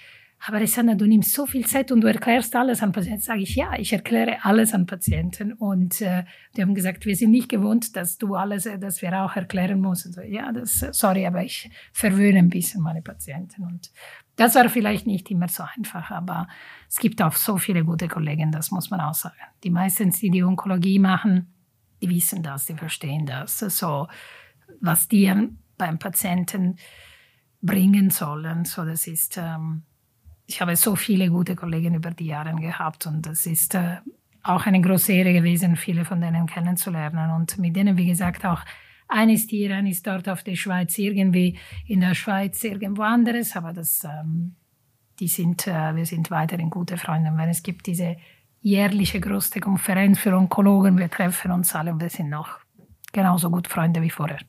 aber Alessandra, du nimmst so viel Zeit und du erklärst alles an Patienten. Sage ich, ja, ich erkläre alles an Patienten. Und äh, die haben gesagt, wir sind nicht gewohnt, dass du alles, äh, dass wir auch erklären müssen. So, ja, das, sorry, aber ich verwöhne ein bisschen meine Patienten. Und das war vielleicht nicht immer so einfach, aber es gibt auch so viele gute Kollegen, das muss man auch sagen. Die meisten, die die Onkologie machen, die wissen das, die verstehen das. So, was die beim Patienten bringen sollen. So, das ist, ähm, ich habe so viele gute Kollegen über die Jahre gehabt und es ist äh, auch eine große Ehre gewesen, viele von denen kennenzulernen und mit denen, wie gesagt, auch eine ist hier, eine ist dort auf der Schweiz, irgendwie in der Schweiz irgendwo anderes, aber das, ähm, die sind, äh, wir sind weiterhin gute Freunde. Weil es gibt diese jährliche große Konferenz für Onkologen, wir treffen uns alle und wir sind noch genauso gut Freunde wie vorher.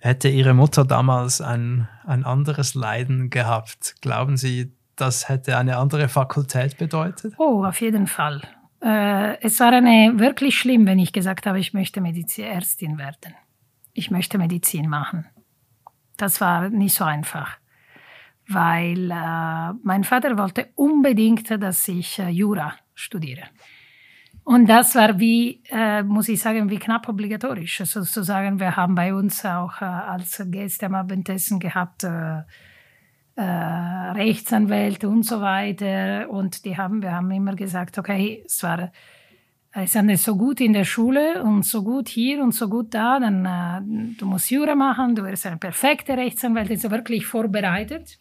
Hätte Ihre Mutter damals ein, ein anderes Leiden gehabt, glauben Sie, das hätte eine andere Fakultät bedeutet? Oh, auf jeden Fall. Äh, es war eine, wirklich schlimm, wenn ich gesagt habe, ich möchte Medizinärztin werden. Ich möchte Medizin machen. Das war nicht so einfach, weil äh, mein Vater wollte unbedingt, dass ich äh, Jura studiere. Und das war wie, äh, muss ich sagen, wie knapp obligatorisch. Sozusagen, wir haben bei uns auch äh, als Gäste am Abendessen gehabt, äh, äh, Rechtsanwälte und so weiter. Und die haben, wir haben immer gesagt, okay, es war, es ist so gut in der Schule und so gut hier und so gut da, dann äh, du musst Jura machen, du wirst eine perfekte Rechtsanwältin, so wirklich vorbereitet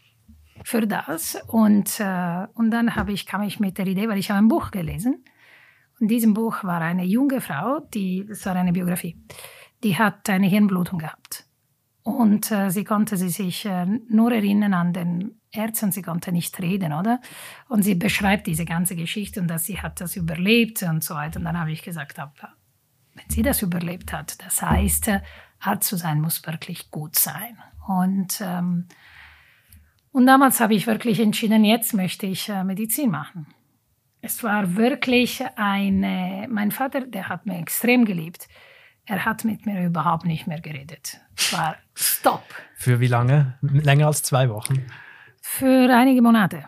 für das. Und, äh, und dann habe ich, kam ich mit der Idee, weil ich habe ein Buch gelesen. In diesem Buch war eine junge Frau, die, das war eine Biografie, die hat eine Hirnblutung gehabt. Und äh, sie konnte sie sich äh, nur erinnern an den Ärzten, sie konnte nicht reden, oder? Und sie beschreibt diese ganze Geschichte und dass sie hat das überlebt und so weiter. Und dann habe ich gesagt, wenn sie das überlebt hat, das heißt, äh, Arzt zu sein muss wirklich gut sein. Und, ähm, und damals habe ich wirklich entschieden, jetzt möchte ich äh, Medizin machen. Es war wirklich eine, mein Vater, der hat mir extrem geliebt er hat mit mir überhaupt nicht mehr geredet. Es war Stopp. Für wie lange? Länger als zwei Wochen? Für einige Monate.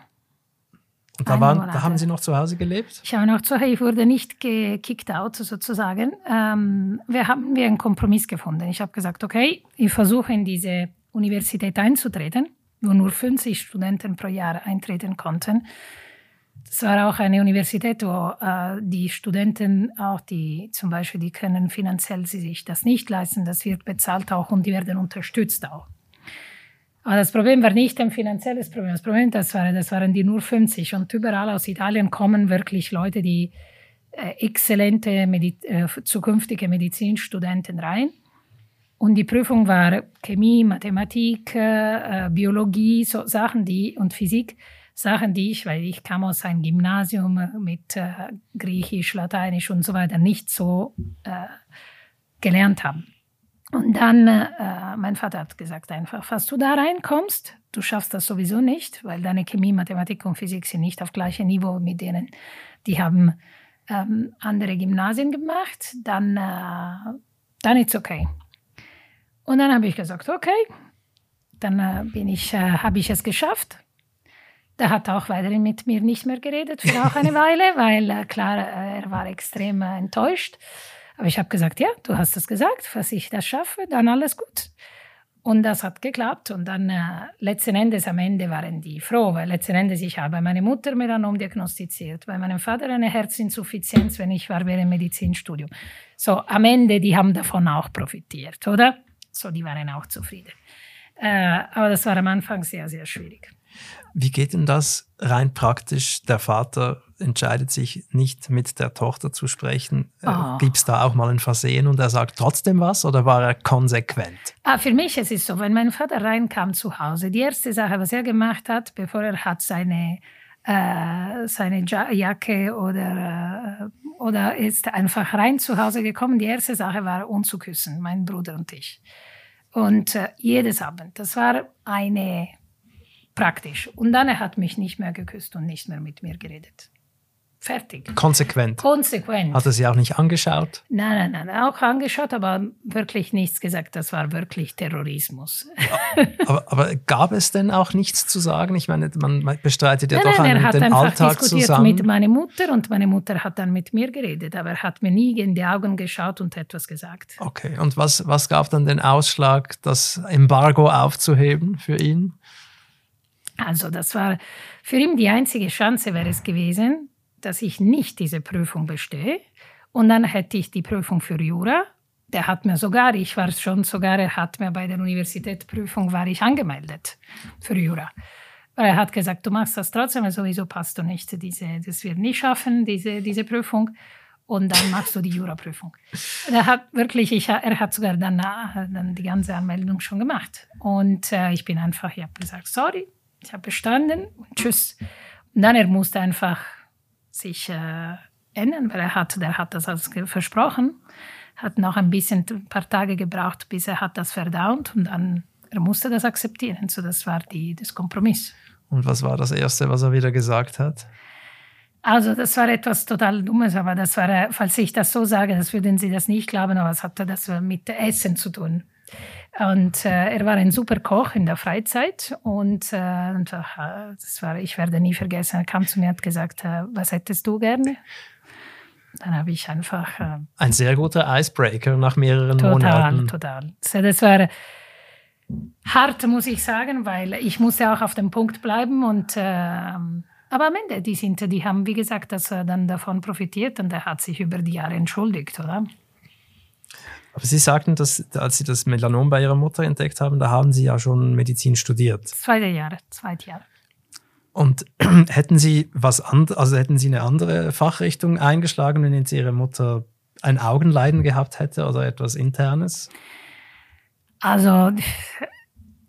Und da, waren, da haben Sie noch zu Hause gelebt? Ich habe noch zu Hause, ich wurde nicht gekickt out sozusagen. Ähm, wir haben wir einen Kompromiss gefunden. Ich habe gesagt, okay, ich versuche in diese Universität einzutreten, wo nur 50 Studenten pro Jahr eintreten konnten. Es war auch eine Universität, wo äh, die Studenten auch die zum Beispiel, die können finanziell sie sich das nicht leisten, das wird bezahlt auch und die werden unterstützt auch. Aber das Problem war nicht ein finanzielles Problem. Das Problem, das, war, das waren die nur 50 und überall aus Italien kommen wirklich Leute, die äh, exzellente Medi äh, zukünftige Medizinstudenten rein. Und die Prüfung war Chemie, Mathematik, äh, Biologie, so Sachen, die und Physik Sachen, die ich, weil ich kam aus einem Gymnasium mit äh, Griechisch, Lateinisch und so weiter, nicht so äh, gelernt habe. Und dann, äh, mein Vater hat gesagt einfach, falls du da reinkommst, du schaffst das sowieso nicht, weil deine Chemie, Mathematik und Physik sind nicht auf gleichem Niveau mit denen, die haben ähm, andere Gymnasien gemacht, dann, äh, dann ist okay. Und dann habe ich gesagt, okay, dann äh, äh, habe ich es geschafft. Der hat auch weiterhin mit mir nicht mehr geredet für auch eine Weile, weil äh, klar, äh, er war extrem äh, enttäuscht. Aber ich habe gesagt, ja, du hast es gesagt, falls ich das schaffe, dann alles gut. Und das hat geklappt. Und dann äh, letzten Endes, am Ende waren die froh, weil letzten Endes, ich habe meine Mutter Melanom diagnostiziert, bei meinem Vater eine Herzinsuffizienz, wenn ich war während Medizinstudium. So, am Ende, die haben davon auch profitiert, oder? So, die waren auch zufrieden. Äh, aber das war am Anfang sehr, sehr schwierig. Wie geht denn das rein praktisch? Der Vater entscheidet sich nicht mit der Tochter zu sprechen. Oh. Ah. Gibt es da auch mal ein Versehen und er sagt trotzdem was oder war er konsequent? Ah, für mich ist es so, wenn mein Vater reinkam zu Hause, die erste Sache, was er gemacht hat, bevor er hat seine äh, seine Jacke oder, äh, oder ist einfach rein zu Hause gekommen. Die erste Sache war, uns zu küssen, mein Bruder und ich. Und äh, jedes Abend. Das war eine praktisch. Und dann er hat mich nicht mehr geküsst und nicht mehr mit mir geredet. Fertig. Konsequent. Konsequent. Hat er sie auch nicht angeschaut? Nein, nein, nein, auch angeschaut, aber wirklich nichts gesagt. Das war wirklich Terrorismus. aber, aber, gab es denn auch nichts zu sagen? Ich meine, man bestreitet ja nein, doch nein, einen, er hat den einfach Alltag diskutiert zusammen. mit meiner Mutter und meine Mutter hat dann mit mir geredet, aber er hat mir nie in die Augen geschaut und etwas gesagt. Okay, und was, was gab dann den Ausschlag, das Embargo aufzuheben für ihn? Also das war für ihn die einzige Chance wäre es gewesen, dass ich nicht diese Prüfung bestehe. Und dann hätte ich die Prüfung für Jura. Der hat mir sogar, ich war schon sogar, er hat mir bei der Universitätsprüfung war ich angemeldet für Jura. Weil er hat gesagt, du machst das trotzdem, aber sowieso passt du nicht. Diese, das wird nicht schaffen, diese, diese Prüfung. Und dann machst du die Juraprüfung. Er hat wirklich, ich, er hat sogar danach dann die ganze Anmeldung schon gemacht. Und äh, ich bin einfach, ich habe gesagt, sorry, ich habe bestanden und tschüss. Und dann er musste einfach sich äh, ändern, weil er hat, der hat das als versprochen, hat noch ein bisschen, ein paar Tage gebraucht, bis er hat das verdaut und dann er musste das akzeptieren. So das war die, das Kompromiss. Und was war das Erste, was er wieder gesagt hat? Also das war etwas total Dummes, aber das war, falls ich das so sage, das würden Sie das nicht glauben, aber es hatte das mit Essen zu tun. Und äh, er war ein super Koch in der Freizeit und, äh, und äh, das war, ich werde nie vergessen, er kam zu mir und hat gesagt, äh, was hättest du gerne? Dann habe ich einfach... Äh, ein sehr guter Icebreaker nach mehreren total, Monaten. Total, total. Das war hart, muss ich sagen, weil ich musste auch auf dem Punkt bleiben und... Äh, aber am Ende, die, sind, die haben, wie gesagt, das dann davon profitiert und er hat sich über die Jahre entschuldigt, oder? Aber Sie sagten, dass als Sie das Melanom bei Ihrer Mutter entdeckt haben, da haben Sie ja schon Medizin studiert. Zweite Jahre, zweite Jahre. Und hätten Sie was anderes, also hätten Sie eine andere Fachrichtung eingeschlagen, wenn jetzt Ihre Mutter ein Augenleiden gehabt hätte oder etwas Internes? Also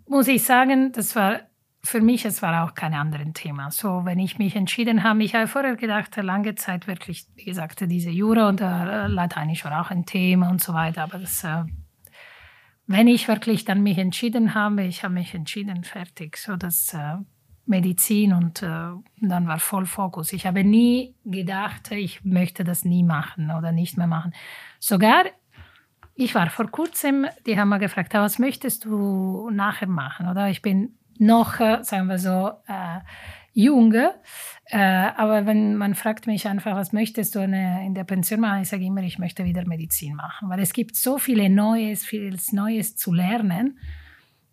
muss ich sagen, das war für mich, es war auch kein anderes Thema. So, wenn ich mich entschieden habe, ich habe vorher gedacht, lange Zeit wirklich, wie gesagt, diese Jura und äh, Lateinisch war auch ein Thema und so weiter. Aber das, äh, wenn ich wirklich dann mich entschieden habe, ich habe mich entschieden, fertig. So, das äh, Medizin und dann war voll Fokus. Ich habe nie gedacht, ich möchte das nie machen oder nicht mehr machen. Sogar ich war vor kurzem, die haben mal gefragt, was möchtest du nachher machen? Oder ich bin noch, äh, sagen wir so, äh, jung. Äh, aber wenn man fragt mich einfach, was möchtest du in der Pension machen, ich sage immer, ich möchte wieder Medizin machen, weil es gibt so viele Neues, vieles Neues zu lernen.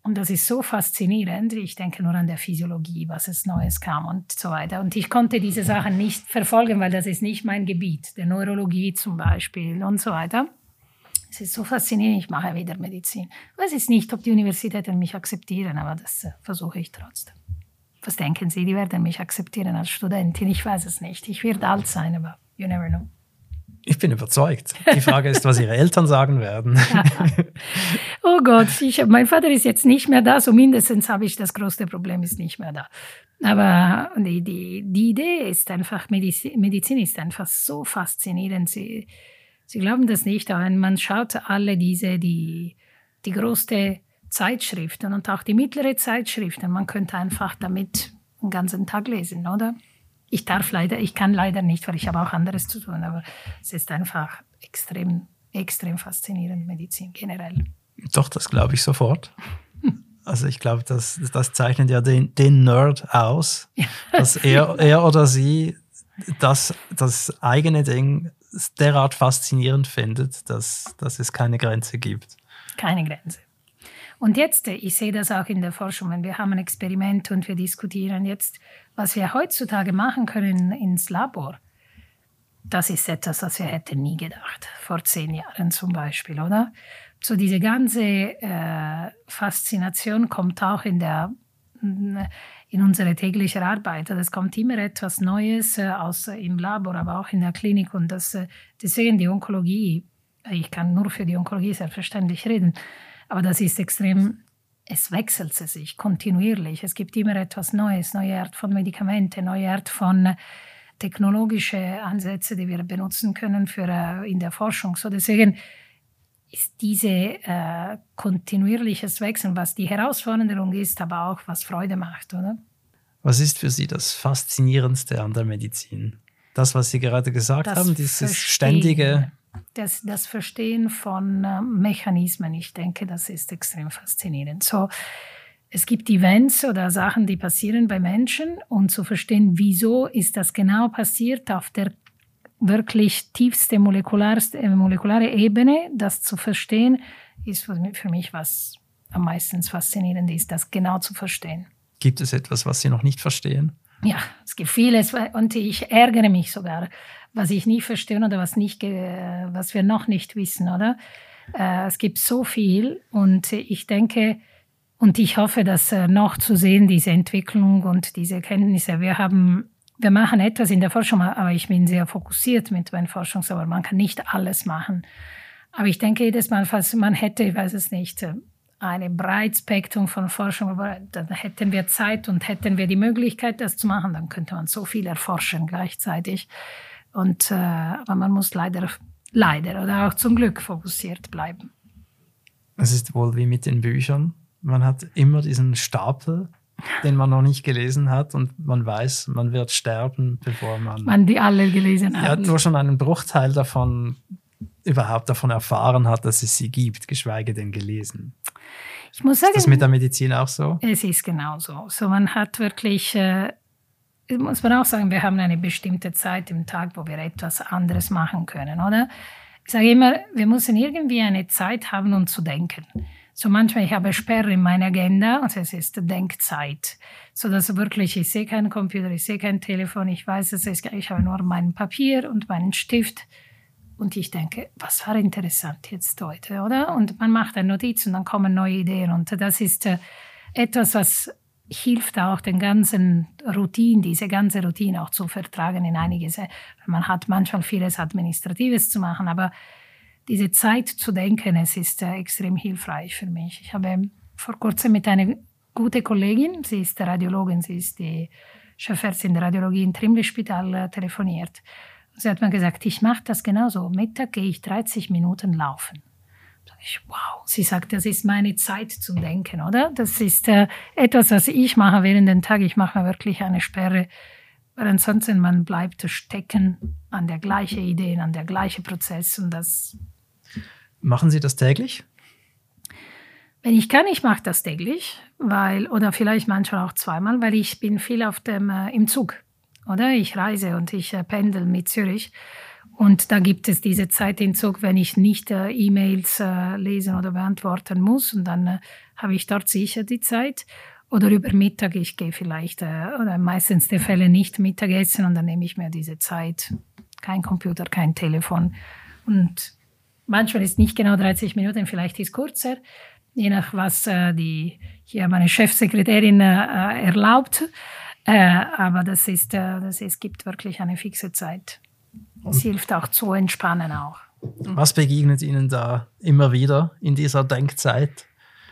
Und das ist so faszinierend. Ich denke nur an der Physiologie, was es Neues kam und so weiter. Und ich konnte diese Sachen nicht verfolgen, weil das ist nicht mein Gebiet, der Neurologie zum Beispiel und so weiter. Es ist so faszinierend, ich mache wieder Medizin. Ich weiß jetzt nicht, ob die Universitäten mich akzeptieren, aber das äh, versuche ich trotzdem. Was denken Sie, die werden mich akzeptieren als Studentin? Ich weiß es nicht. Ich werde alt sein, aber you never know. Ich bin überzeugt. Die Frage ist, was Ihre Eltern sagen werden. oh Gott, ich, mein Vater ist jetzt nicht mehr da, so mindestens habe ich das größte Problem, ist nicht mehr da. Aber die, die, die Idee ist einfach, Medizin, Medizin ist einfach so faszinierend. Sie, Sie glauben das nicht, aber man schaut alle diese, die, die größte Zeitschriften und auch die mittlere Zeitschriften. Man könnte einfach damit den ganzen Tag lesen, oder? Ich darf leider, ich kann leider nicht, weil ich habe auch anderes zu tun, aber es ist einfach extrem, extrem faszinierend, Medizin generell. Doch, das glaube ich sofort. Also ich glaube, das, das zeichnet ja den, den Nerd aus, dass er, er oder sie das, das eigene Ding derart faszinierend findet, dass, dass es keine Grenze gibt. Keine Grenze. Und jetzt, ich sehe das auch in der Forschung, wenn wir haben ein Experiment und wir diskutieren jetzt, was wir heutzutage machen können ins Labor. Das ist etwas, was wir hätten nie gedacht, vor zehn Jahren zum Beispiel, oder? So diese ganze äh, Faszination kommt auch in der in unserer täglichen Arbeit. Also es kommt immer etwas Neues äh, aus äh, im Labor, aber auch in der Klinik. Und das, äh, deswegen die Onkologie, ich kann nur für die Onkologie selbstverständlich reden, aber das ist extrem, es wechselt sich kontinuierlich. Es gibt immer etwas Neues, neue Art von Medikamente, neue Art von technologische Ansätze, die wir benutzen können für, in der Forschung. So deswegen ist diese äh, kontinuierliches Wechseln, was die Herausforderung ist, aber auch was Freude macht, oder? Was ist für Sie das Faszinierendste an der Medizin? Das, was Sie gerade gesagt das haben, dieses ständige. Das, das Verstehen von äh, Mechanismen, ich denke, das ist extrem faszinierend. So, es gibt Events oder Sachen, die passieren bei Menschen und zu verstehen, wieso ist das genau passiert auf der wirklich tiefste molekularste, molekulare Ebene, das zu verstehen, ist für mich was am meisten faszinierend ist, das genau zu verstehen. Gibt es etwas, was Sie noch nicht verstehen? Ja, es gibt vieles und ich ärgere mich sogar, was ich nie verstehe oder was, nicht, was wir noch nicht wissen, oder? Äh, es gibt so viel und ich denke und ich hoffe, dass äh, noch zu sehen, diese Entwicklung und diese Kenntnisse. Wir haben wir machen etwas in der Forschung, aber ich bin sehr fokussiert mit meinen Forschungsarbeit. Man kann nicht alles machen. Aber ich denke jedes Mal, falls man hätte, ich weiß es nicht, ein breites von Forschung, dann hätten wir Zeit und hätten wir die Möglichkeit, das zu machen, dann könnte man so viel erforschen gleichzeitig. Und, äh, aber man muss leider, leider oder auch zum Glück fokussiert bleiben. Es ist wohl wie mit den Büchern. Man hat immer diesen Stapel den man noch nicht gelesen hat und man weiß, man wird sterben, bevor man, man die alle gelesen hat. Ja, nur schon einen Bruchteil davon überhaupt davon erfahren hat, dass es sie gibt, geschweige denn gelesen. Ich muss sagen, ist das mit der Medizin auch so? Es ist genauso. So man hat wirklich, äh, muss man auch sagen, wir haben eine bestimmte Zeit im Tag, wo wir etwas anderes machen können, oder? Ich sage immer, wir müssen irgendwie eine Zeit haben, um zu denken. So manchmal, ich habe Sperre in meiner Agenda und es ist Denkzeit. So dass wirklich, ich sehe keinen Computer, ich sehe kein Telefon, ich weiß, es ist, ich habe nur mein Papier und meinen Stift. Und ich denke, was war interessant jetzt heute, oder? Und man macht eine Notiz und dann kommen neue Ideen. Und das ist äh, etwas, was hilft auch den ganzen Routine, diese ganze Routine auch zu vertragen in einiges. Man hat manchmal vieles Administratives zu machen, aber diese Zeit zu denken, es ist äh, extrem hilfreich für mich. Ich habe vor kurzem mit einer guten Kollegin, sie ist Radiologin, sie ist die Chefärztin der Radiologie im Trimli-Spital, äh, telefoniert. Sie hat mir gesagt, ich mache das genauso. Mittag gehe ich 30 Minuten laufen. Ich, wow. Sie sagt, das ist meine Zeit zum Denken, oder? Das ist äh, etwas, was ich mache während dem Tag. Ich mache wirklich eine Sperre, weil ansonsten man bleibt stecken an der gleichen Idee, an der gleichen Prozess und das Machen Sie das täglich? Wenn ich kann, ich mache das täglich, weil, oder vielleicht manchmal auch zweimal, weil ich bin viel auf dem, äh, im Zug, oder? Ich reise und ich äh, pendel mit Zürich. Und da gibt es diese Zeit im Zug, wenn ich nicht äh, E-Mails äh, lesen oder beantworten muss. Und dann äh, habe ich dort sicher die Zeit. Oder über Mittag, ich gehe vielleicht, äh, oder meistens der Fälle nicht Mittagessen und dann nehme ich mir diese Zeit. Kein Computer, kein Telefon. Und Manchmal ist nicht genau 30 Minuten, vielleicht ist es kurzer, je nach was äh, die hier meine Chefsekretärin äh, erlaubt. Äh, aber das ist, äh, das ist, gibt wirklich eine fixe Zeit. Es hilft auch zu entspannen auch. Was begegnet Ihnen da immer wieder in dieser Denkzeit?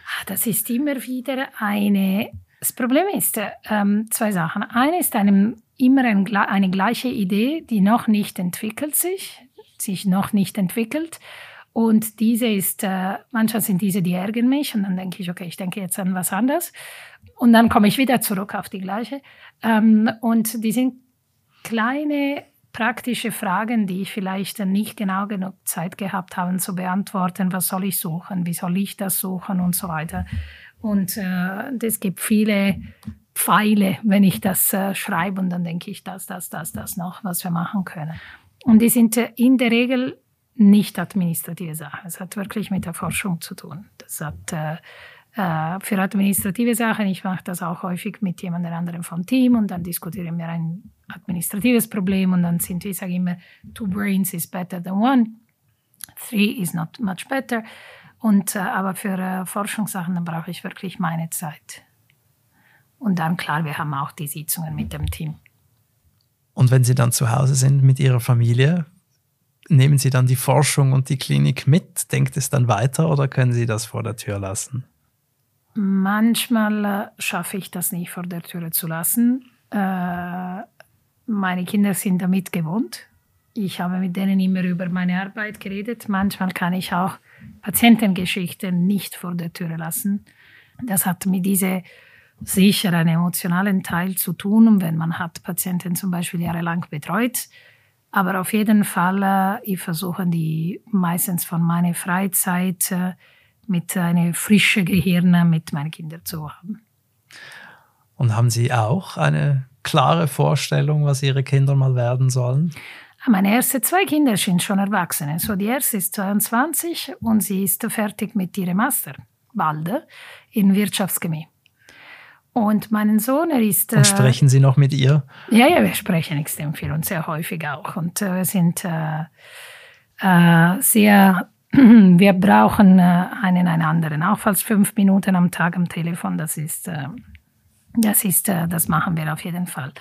Ah, das ist immer wieder eine. Das Problem ist ähm, zwei Sachen. Eine ist einem immer ein, eine gleiche Idee, die noch nicht entwickelt sich, sich noch nicht entwickelt. Und diese ist, äh, manchmal sind diese, die ärgern mich und dann denke ich, okay, ich denke jetzt an was anderes. Und dann komme ich wieder zurück auf die gleiche. Ähm, und die sind kleine praktische Fragen, die ich vielleicht nicht genau genug Zeit gehabt habe zu beantworten. Was soll ich suchen? Wie soll ich das suchen? Und so weiter. Und es äh, gibt viele Pfeile, wenn ich das äh, schreibe und dann denke ich, das, das, das, das noch, was wir machen können. Und die sind äh, in der Regel nicht administrative Sachen. Es hat wirklich mit der Forschung zu tun. Das hat äh, äh, für administrative Sachen, ich mache das auch häufig mit jemand anderem vom Team und dann diskutieren wir ein administratives Problem und dann sind ich sage immer, two brains is better than one, three is not much better. Und, äh, aber für äh, Forschungssachen, dann brauche ich wirklich meine Zeit. Und dann, klar, wir haben auch die Sitzungen mit dem Team. Und wenn Sie dann zu Hause sind mit Ihrer Familie, nehmen Sie dann die Forschung und die Klinik mit? Denkt es dann weiter oder können Sie das vor der Tür lassen? Manchmal äh, schaffe ich das nicht vor der Tür zu lassen. Äh, meine Kinder sind damit gewohnt. Ich habe mit denen immer über meine Arbeit geredet. Manchmal kann ich auch Patientengeschichten nicht vor der Tür lassen. Das hat mit diesem sicher einen emotionalen Teil zu tun. wenn man hat Patienten zum Beispiel jahrelang betreut, aber auf jeden Fall, äh, ich versuche die meistens von meiner Freizeit äh, mit einem frischen Gehirn mit meinen Kindern zu haben. Und haben Sie auch eine klare Vorstellung, was Ihre Kinder mal werden sollen? Ah, meine ersten zwei Kinder sind schon Erwachsene. So die erste ist 22 und sie ist fertig mit ihrem Master, bald, in Wirtschaftschemie. Und mein Sohn, er ist. Und äh, sprechen Sie noch mit ihr? Ja, ja, wir sprechen extrem viel und sehr häufig auch. Und äh, wir sind äh, sehr. wir brauchen einen einen anderen, auch falls fünf Minuten am Tag am Telefon. Das ist, das ist, das machen wir auf jeden Fall.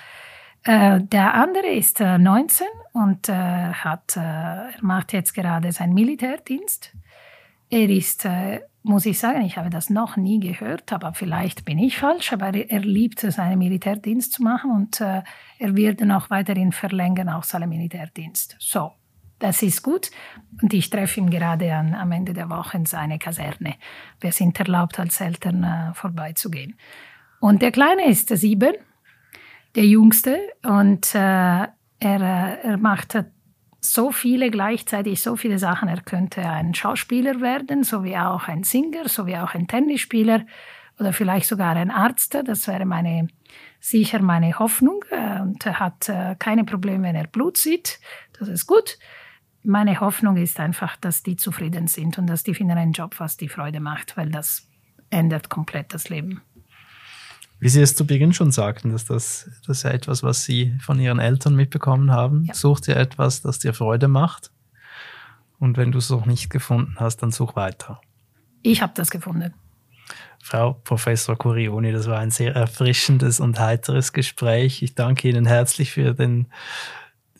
der andere ist 19 und hat, er macht jetzt gerade seinen Militärdienst. Er ist muss ich sagen, ich habe das noch nie gehört, aber vielleicht bin ich falsch, aber er liebt es, einen Militärdienst zu machen und äh, er wird auch weiterhin verlängern, auch seinen Militärdienst. So, das ist gut. Und ich treffe ihn gerade an, am Ende der Woche in seine Kaserne. Wir sind erlaubt, als Eltern äh, vorbeizugehen. Und der Kleine ist sieben, der Jüngste, und äh, er, er macht so viele gleichzeitig, so viele Sachen. Er könnte ein Schauspieler werden, so wie auch ein Singer, so wie auch ein Tennisspieler oder vielleicht sogar ein Arzt. Das wäre meine, sicher meine Hoffnung. Äh, und er hat äh, keine Probleme, wenn er Blut sieht. Das ist gut. Meine Hoffnung ist einfach, dass die zufrieden sind und dass die finden einen Job, was die Freude macht, weil das ändert komplett das Leben. Wie Sie es zu Beginn schon sagten, dass das, das ist ja etwas, was Sie von Ihren Eltern mitbekommen haben. Ja. Such dir etwas, das dir Freude macht. Und wenn du es noch nicht gefunden hast, dann such weiter. Ich habe das gefunden. Frau Professor Curioni, das war ein sehr erfrischendes und heiteres Gespräch. Ich danke Ihnen herzlich für den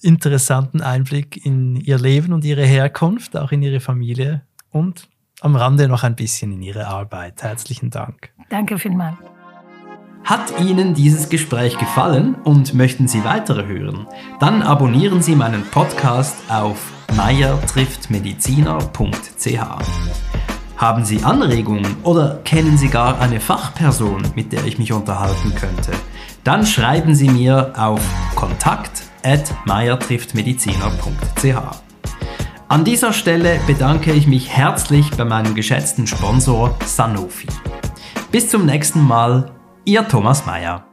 interessanten Einblick in Ihr Leben und Ihre Herkunft, auch in Ihre Familie und am Rande noch ein bisschen in Ihre Arbeit. Herzlichen Dank. Danke vielmals. Hat Ihnen dieses Gespräch gefallen und möchten Sie weitere hören? Dann abonnieren Sie meinen Podcast auf meiertrifftmediziner.ch. Haben Sie Anregungen oder kennen Sie gar eine Fachperson, mit der ich mich unterhalten könnte? Dann schreiben Sie mir auf kontakt@meiertrifftmediziner.ch. An dieser Stelle bedanke ich mich herzlich bei meinem geschätzten Sponsor Sanofi. Bis zum nächsten Mal, Ihr Thomas Mayer.